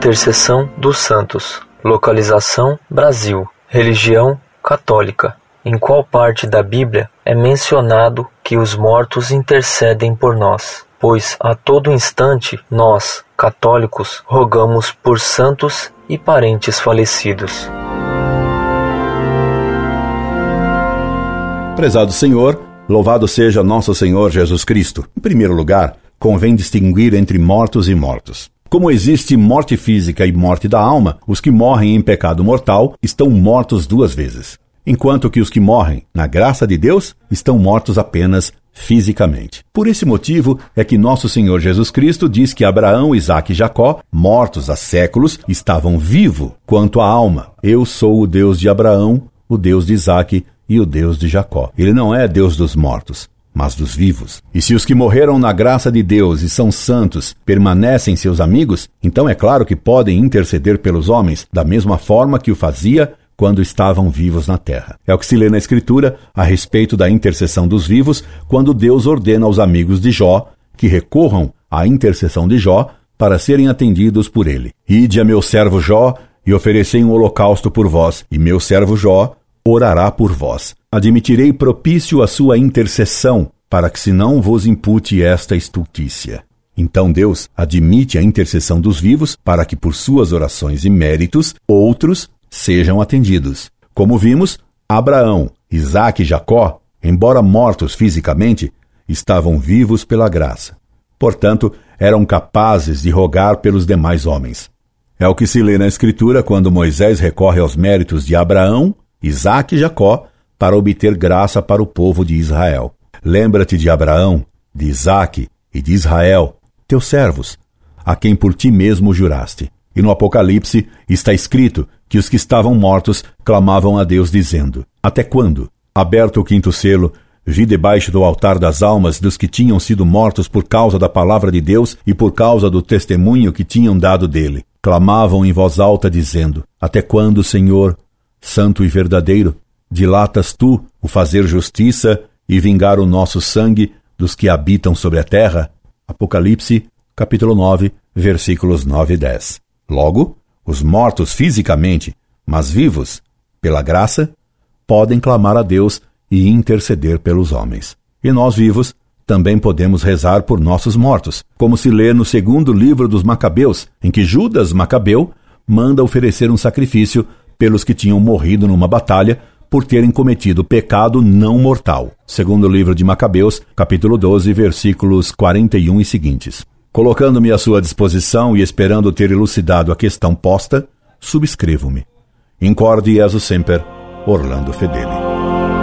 Intercessão dos Santos. Localização: Brasil. Religião: Católica. Em qual parte da Bíblia é mencionado que os mortos intercedem por nós? Pois a todo instante nós, católicos, rogamos por santos e parentes falecidos. Prezado Senhor, louvado seja nosso Senhor Jesus Cristo. Em primeiro lugar, convém distinguir entre mortos e mortos. Como existe morte física e morte da alma, os que morrem em pecado mortal estão mortos duas vezes, enquanto que os que morrem na graça de Deus estão mortos apenas fisicamente. Por esse motivo é que nosso Senhor Jesus Cristo diz que Abraão, Isaac e Jacó, mortos há séculos, estavam vivos quanto à alma. Eu sou o Deus de Abraão, o Deus de Isaac e o Deus de Jacó. Ele não é Deus dos mortos, mas dos vivos. E se os que morreram na graça de Deus e são santos permanecem seus amigos, então é claro que podem interceder pelos homens da mesma forma que o fazia quando estavam vivos na terra. É o que se lê na Escritura a respeito da intercessão dos vivos, quando Deus ordena aos amigos de Jó que recorram à intercessão de Jó para serem atendidos por ele. Ide a meu servo Jó e oferecei um holocausto por vós, e meu servo Jó orará por vós. Admitirei propício a sua intercessão, para que se não vos impute esta estultícia. Então Deus admite a intercessão dos vivos para que por suas orações e méritos outros sejam atendidos. Como vimos, Abraão, Isaac e Jacó, embora mortos fisicamente, estavam vivos pela graça. Portanto, eram capazes de rogar pelos demais homens. É o que se lê na Escritura quando Moisés recorre aos méritos de Abraão Isaac e Jacó, para obter graça para o povo de Israel. Lembra-te de Abraão, de Isaac e de Israel, teus servos, a quem por ti mesmo juraste. E no Apocalipse está escrito que os que estavam mortos clamavam a Deus, dizendo: Até quando? Aberto o quinto selo, vi debaixo do altar das almas dos que tinham sido mortos por causa da palavra de Deus e por causa do testemunho que tinham dado dele. Clamavam em voz alta, dizendo: Até quando, Senhor, santo e verdadeiro, dilatas tu o fazer justiça e vingar o nosso sangue dos que habitam sobre a terra? Apocalipse, capítulo 9, versículos 9 e 10. Logo, os mortos fisicamente, mas vivos, pela graça, podem clamar a Deus e interceder pelos homens. E nós vivos também podemos rezar por nossos mortos, como se lê no segundo livro dos Macabeus, em que Judas Macabeu manda oferecer um sacrifício pelos que tinham morrido numa batalha por terem cometido pecado não mortal. Segundo o livro de Macabeus, capítulo 12, versículos 41 e seguintes. Colocando-me à sua disposição e esperando ter elucidado a questão posta, subscrevo-me. Incorde Jesus Semper, Orlando Fedeli.